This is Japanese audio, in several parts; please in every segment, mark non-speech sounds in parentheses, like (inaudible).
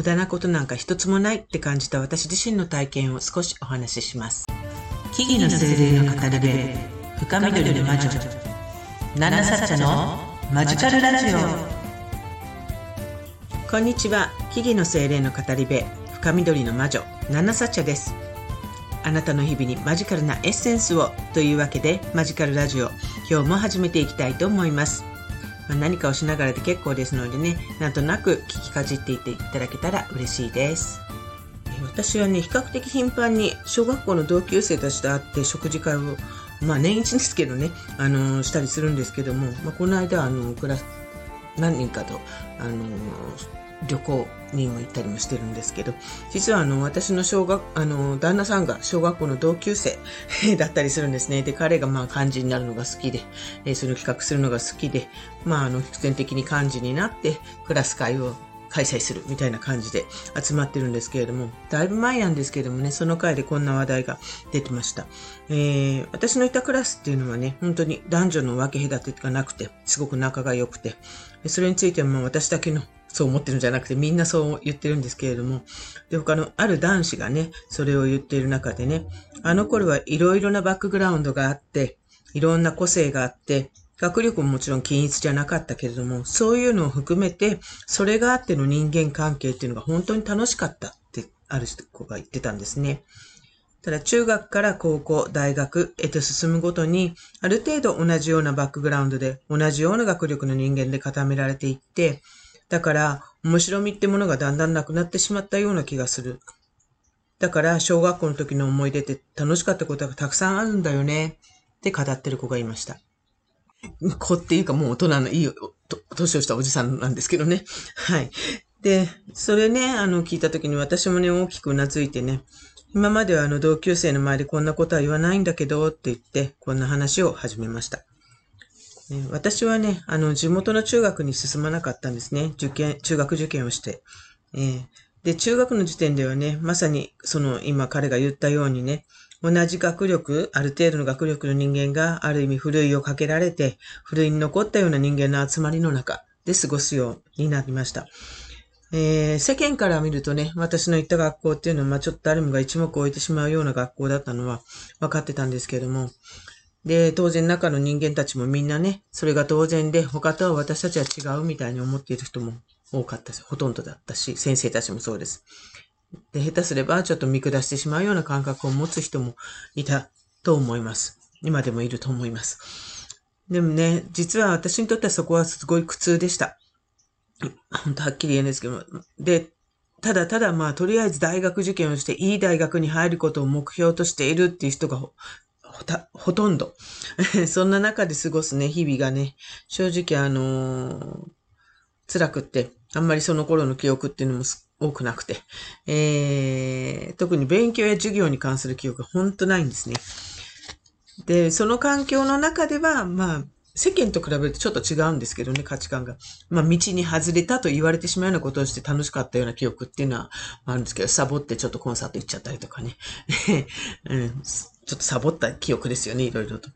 無駄なことなんか一つもないって感じた私自身の体験を少しお話しします。木々の精霊の語り部、深緑の魔女、ナナサッチャのマジカルラジオ。こんにちは、木々の精霊の語り部、深緑の魔女、ナナサッチャです。あなたの日々にマジカルなエッセンスをというわけでマジカルラジオ今日も始めていきたいと思います。まあ、何かをしながらで結構ですのでね、なんとなく聞きかじっていていただけたら嬉しいです。私はね、比較的頻繁に小学校の同級生たちと会って食事会を、まあ年一ですけどね、あのー、したりするんですけども、まあ、この間、あの、クラス、何人かと、あのー、旅行にも行ったりもしてるんですけど、実はあの、私の小学、あの、旦那さんが小学校の同級生 (laughs) だったりするんですね。で、彼がまあ漢字になるのが好きで、えその企画するのが好きで、まああの、必然的に漢字になってクラス会を開催するみたいな感じで集まってるんですけれども、だいぶ前なんですけれどもね、その回でこんな話題が出てました。えー、私のいたクラスっていうのはね、本当に男女の分け隔てがなくて、すごく仲が良くて、それについてはまあ私だけのそう思ってるんじゃなくて、みんなそう言ってるんですけれども、で、他のある男子がね、それを言っている中でね、あの頃はいろいろなバックグラウンドがあって、いろんな個性があって、学力ももちろん均一じゃなかったけれども、そういうのを含めて、それがあっての人間関係っていうのが本当に楽しかったって、ある子が言ってたんですね。ただ中学から高校、大学へと進むごとに、ある程度同じようなバックグラウンドで、同じような学力の人間で固められていって、だから、面白みってものがだんだんなくなってしまったような気がする。だから、小学校の時の思い出って楽しかったことがたくさんあるんだよね。って語ってる子がいました。子っていうかもう大人のいい、年をしたおじさんなんですけどね。(laughs) はい。で、それね、あの、聞いた時に私もね、大きくうなずいてね、今まではあの、同級生の前でこんなことは言わないんだけど、って言って、こんな話を始めました。私はね、あの、地元の中学に進まなかったんですね。受験、中学受験をして。えー、で、中学の時点ではね、まさに、その、今彼が言ったようにね、同じ学力、ある程度の学力の人間が、ある意味、ふるいをかけられて、ふるいに残ったような人間の集まりの中で過ごすようになりました。えー、世間から見るとね、私の行った学校っていうのは、まあちょっと誰もが一目置いてしまうような学校だったのは分かってたんですけれども、で、当然中の人間たちもみんなね、それが当然で、他とは私たちは違うみたいに思っている人も多かったし、ほとんどだったし、先生たちもそうです。で、下手すればちょっと見下してしまうような感覚を持つ人もいたと思います。今でもいると思います。でもね、実は私にとってはそこはすごい苦痛でした。本当はっきり言えないですけど、で、ただただまあとりあえず大学受験をしていい大学に入ることを目標としているっていう人がほほとんど。(laughs) そんな中で過ごすね、日々がね、正直あのー、辛くって、あんまりその頃の記憶っていうのも多くなくて、えー、特に勉強や授業に関する記憶が本当ないんですね。で、その環境の中では、まあ、世間と比べるとちょっと違うんですけどね、価値観が。まあ、道に外れたと言われてしまうようなことをして楽しかったような記憶っていうのはあるんですけど、サボってちょっとコンサート行っちゃったりとかね。(laughs) うん、ちょっとサボった記憶ですよね、いろいろと。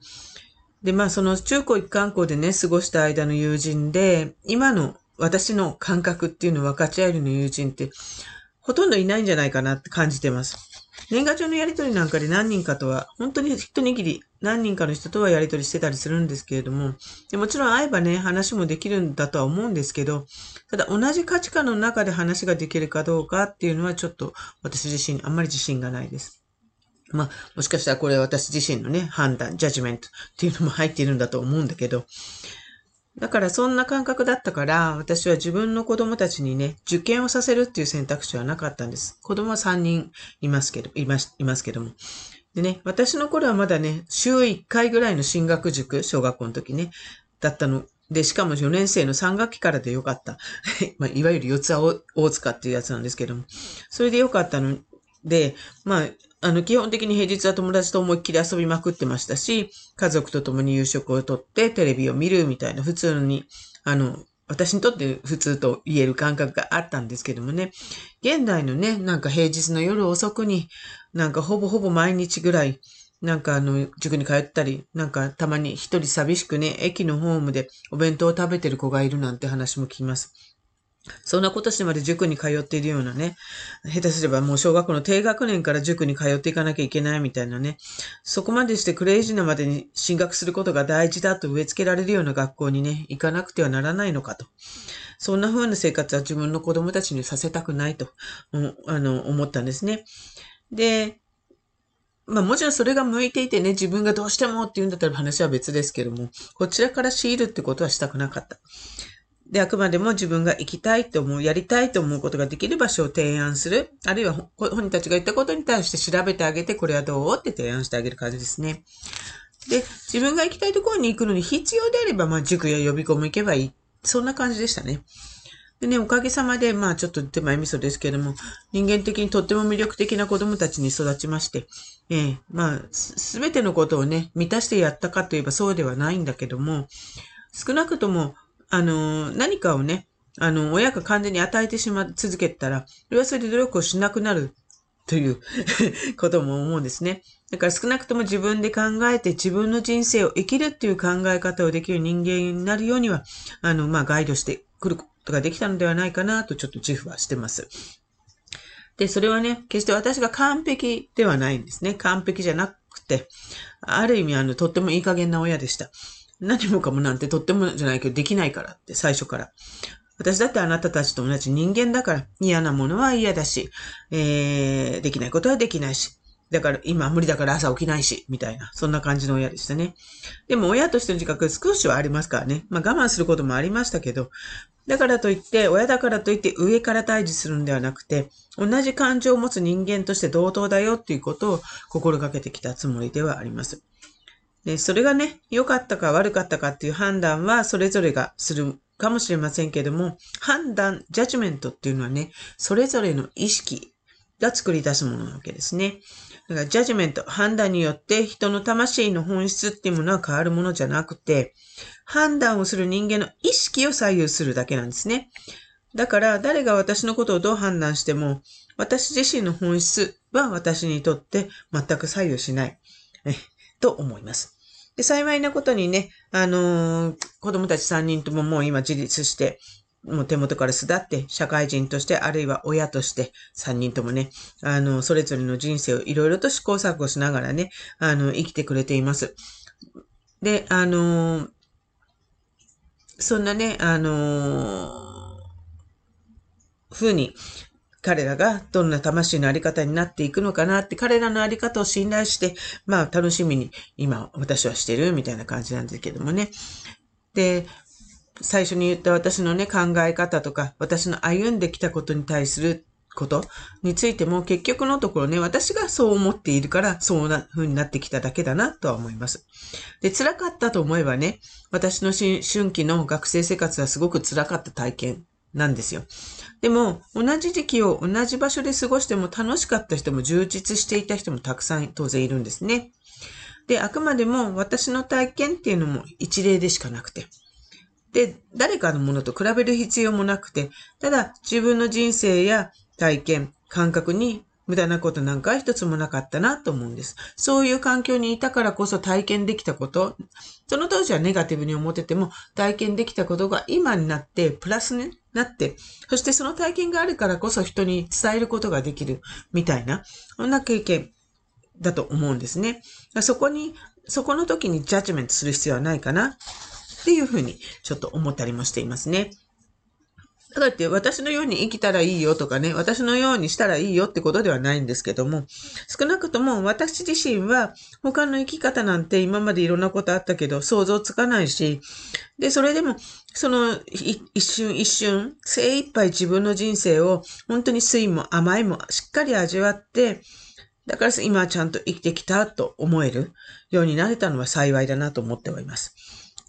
で、まあ、その中高一貫校でね、過ごした間の友人で、今の私の感覚っていうのを分かち合えるの友人って、ほとんどいないんじゃないかなって感じてます。年賀状のやりとりなんかで何人かとは、本当に一握り何人かの人とはやりとりしてたりするんですけれども、でもちろん会えばね、話もできるんだとは思うんですけど、ただ同じ価値観の中で話ができるかどうかっていうのはちょっと私自身あんまり自信がないです。まあ、もしかしたらこれは私自身のね、判断、ジャッジメントっていうのも入っているんだと思うんだけど、だからそんな感覚だったから、私は自分の子供たちにね、受験をさせるっていう選択肢はなかったんです。子供は3人いますけど、います、いますけども。でね、私の頃はまだね、週1回ぐらいの進学塾、小学校の時ね、だったの。で、しかも4年生の3学期からでよかった。(laughs) まあ、いわゆる四つ葉大塚っていうやつなんですけども。それでよかったので、まあ、あの、基本的に平日は友達と思いっきり遊びまくってましたし、家族と共に夕食をとってテレビを見るみたいな普通に、あの、私にとって普通と言える感覚があったんですけどもね、現代のね、なんか平日の夜遅くに、なんかほぼほぼ毎日ぐらい、なんかあの、塾に通ったり、なんかたまに一人寂しくね、駅のホームでお弁当を食べてる子がいるなんて話も聞きます。そんなことしてまで塾に通っているようなね、下手すればもう小学校の低学年から塾に通っていかなきゃいけないみたいなね、そこまでしてクレイジーなまでに進学することが大事だと植え付けられるような学校にね、行かなくてはならないのかと。そんな風な生活は自分の子供たちにさせたくないと、あの、思ったんですね。で、まあもちろんそれが向いていてね、自分がどうしてもって言うんだったら話は別ですけども、こちらから強いるってことはしたくなかった。で、あくまでも自分が行きたいと思う、やりたいと思うことができる場所を提案する。あるいは本人たちが言ったことに対して調べてあげて、これはどうって提案してあげる感じですね。で、自分が行きたいところに行くのに必要であれば、まあ、塾や予備校も行けばいい。そんな感じでしたね。でね、おかげさまで、まあちょっと手前味噌ですけれども、人間的にとっても魅力的な子供たちに育ちまして、ええまあ、すべてのことをね、満たしてやったかといえばそうではないんだけども、少なくともあの、何かをね、あの、親が完全に与えてしま、続けたら、それはそれで努力をしなくなるという (laughs) ことも思うんですね。だから少なくとも自分で考えて自分の人生を生きるっていう考え方をできる人間になるようには、あの、まあ、ガイドしてくることができたのではないかなとちょっと自負はしてます。で、それはね、決して私が完璧ではないんですね。完璧じゃなくて、ある意味、あの、とってもいい加減な親でした。何もかもなんてとってもじゃないけどできないからって最初から。私だってあなたたちと同じ人間だから嫌なものは嫌だし、えー、できないことはできないし。だから今無理だから朝起きないし、みたいな。そんな感じの親でしたね。でも親としての自覚少しはありますからね。まあ我慢することもありましたけど、だからといって、親だからといって上から対峙するんではなくて、同じ感情を持つ人間として同等だよっていうことを心がけてきたつもりではあります。で、それがね、良かったか悪かったかっていう判断はそれぞれがするかもしれませんけども、判断、ジャッジメントっていうのはね、それぞれの意識が作り出すものなわけですね。だからジャッジメント、判断によって人の魂の本質っていうものは変わるものじゃなくて、判断をする人間の意識を左右するだけなんですね。だから誰が私のことをどう判断しても、私自身の本質は私にとって全く左右しない。と思います。で、幸いなことにね、あのー、子供たち3人とももう今自立して、もう手元から巣立って、社会人として、あるいは親として、3人ともね、あの、それぞれの人生をいろいろと試行錯誤しながらね、あの、生きてくれています。で、あのー、そんなね、あのー、ふうに、彼らがどんな魂のあり方になっていくのかなって、彼らのあり方を信頼して、まあ楽しみに今私はしてるみたいな感じなんですけどもね。で、最初に言った私のね、考え方とか、私の歩んできたことに対することについても結局のところね、私がそう思っているから、そうな風になってきただけだなとは思います。で、辛かったと思えばね、私の春季の学生生活はすごく辛かった体験なんですよ。でも、同じ時期を同じ場所で過ごしても楽しかった人も充実していた人もたくさん当然いるんですね。で、あくまでも私の体験っていうのも一例でしかなくて。で、誰かのものと比べる必要もなくて、ただ自分の人生や体験、感覚に無駄なことなんか一つもなかったなと思うんです。そういう環境にいたからこそ体験できたこと、その当時はネガティブに思ってても体験できたことが今になってプラスになって、そしてその体験があるからこそ人に伝えることができるみたいな、そんな経験だと思うんですね。そこに、そこの時にジャッジメントする必要はないかなっていうふうにちょっと思ったりもしていますね。だって私のように生きたらいいよとかね、私のようにしたらいいよってことではないんですけども、少なくとも私自身は他の生き方なんて今までいろんなことあったけど想像つかないし、で、それでもその一瞬一瞬精一杯自分の人生を本当に酸いも甘いもしっかり味わって、だから今はちゃんと生きてきたと思えるようになれたのは幸いだなと思っております。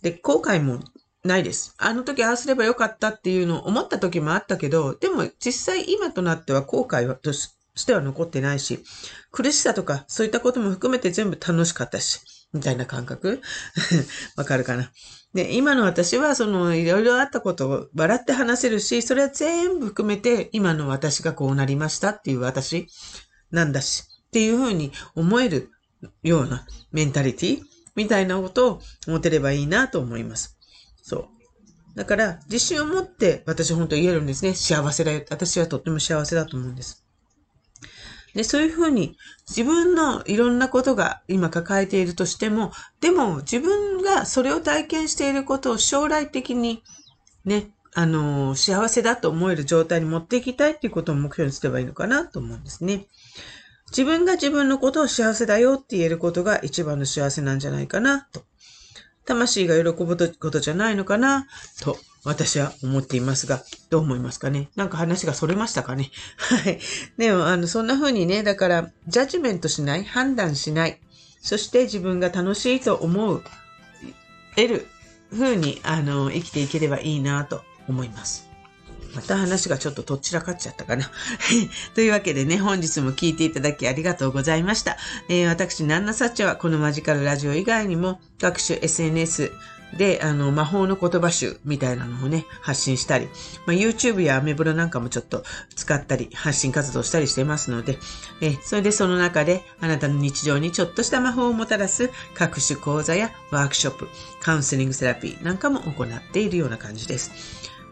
で、後悔もないです。あの時ああすればよかったっていうのを思った時もあったけど、でも実際今となっては後悔としては残ってないし、苦しさとかそういったことも含めて全部楽しかったし、みたいな感覚 (laughs) わかるかな？で、今の私はそのいろいろあったことを笑って話せるし、それは全部含めて今の私がこうなりましたっていう私なんだし、っていうふうに思えるようなメンタリティみたいなことを持てればいいなと思います。そう。だから、自信を持って私本当言えるんですね。幸せだよ。私はとっても幸せだと思うんです。で、そういうふうに自分のいろんなことが今抱えているとしても、でも自分がそれを体験していることを将来的にね、あの、幸せだと思える状態に持っていきたいっていうことを目標にすればいいのかなと思うんですね。自分が自分のことを幸せだよって言えることが一番の幸せなんじゃないかなと。魂が喜ぶことじゃないのかなと私は思っていますが、どう思いますかね？なんか話がそれましたかね？(laughs) はい。でも、あの、そんな風にね、だから、ジャッジメントしない、判断しない、そして自分が楽しいと思う、得る風に、あの、生きていければいいなと思います。また話がちょっととっちらかっちゃったかな。(laughs) というわけでね、本日も聞いていただきありがとうございました。えー、私、ナンナサッチャはこのマジカルラジオ以外にも各種 SNS、で、あの、魔法の言葉集みたいなのをね、発信したり、まあ、YouTube やアメブロなんかもちょっと使ったり、発信活動したりしてますので、えそれでその中であなたの日常にちょっとした魔法をもたらす各種講座やワークショップ、カウンセリングセラピーなんかも行っているような感じです。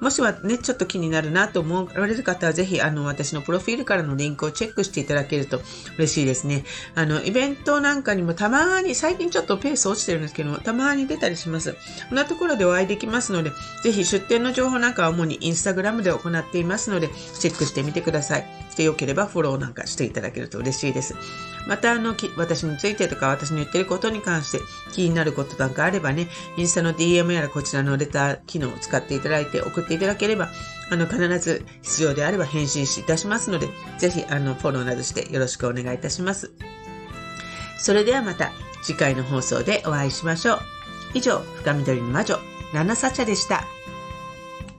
もしはね、ちょっと気になるなと思われる方は、ぜひ、あの、私のプロフィールからのリンクをチェックしていただけると嬉しいですね。あの、イベントなんかにもたまに、最近ちょっとペース落ちてるんですけども、たまに出たりします。こんなところでお会いできますので、ぜひ出店の情報なんかは主にインスタグラムで行っていますので、チェックしてみてください。してよければフォローなんかしていただけると嬉しいです。また、あの、私についてとか私の言ってることに関して気になることなんかあればね、インスタの DM やらこちらのレター機能を使っていただいて送ってていただければ、あの、必ず必要であれば返信いたしますので、ぜひ、あの、フォローなどしてよろしくお願いいたします。それではまた次回の放送でお会いしましょう。以上、深緑の魔女、ナナサチャでした。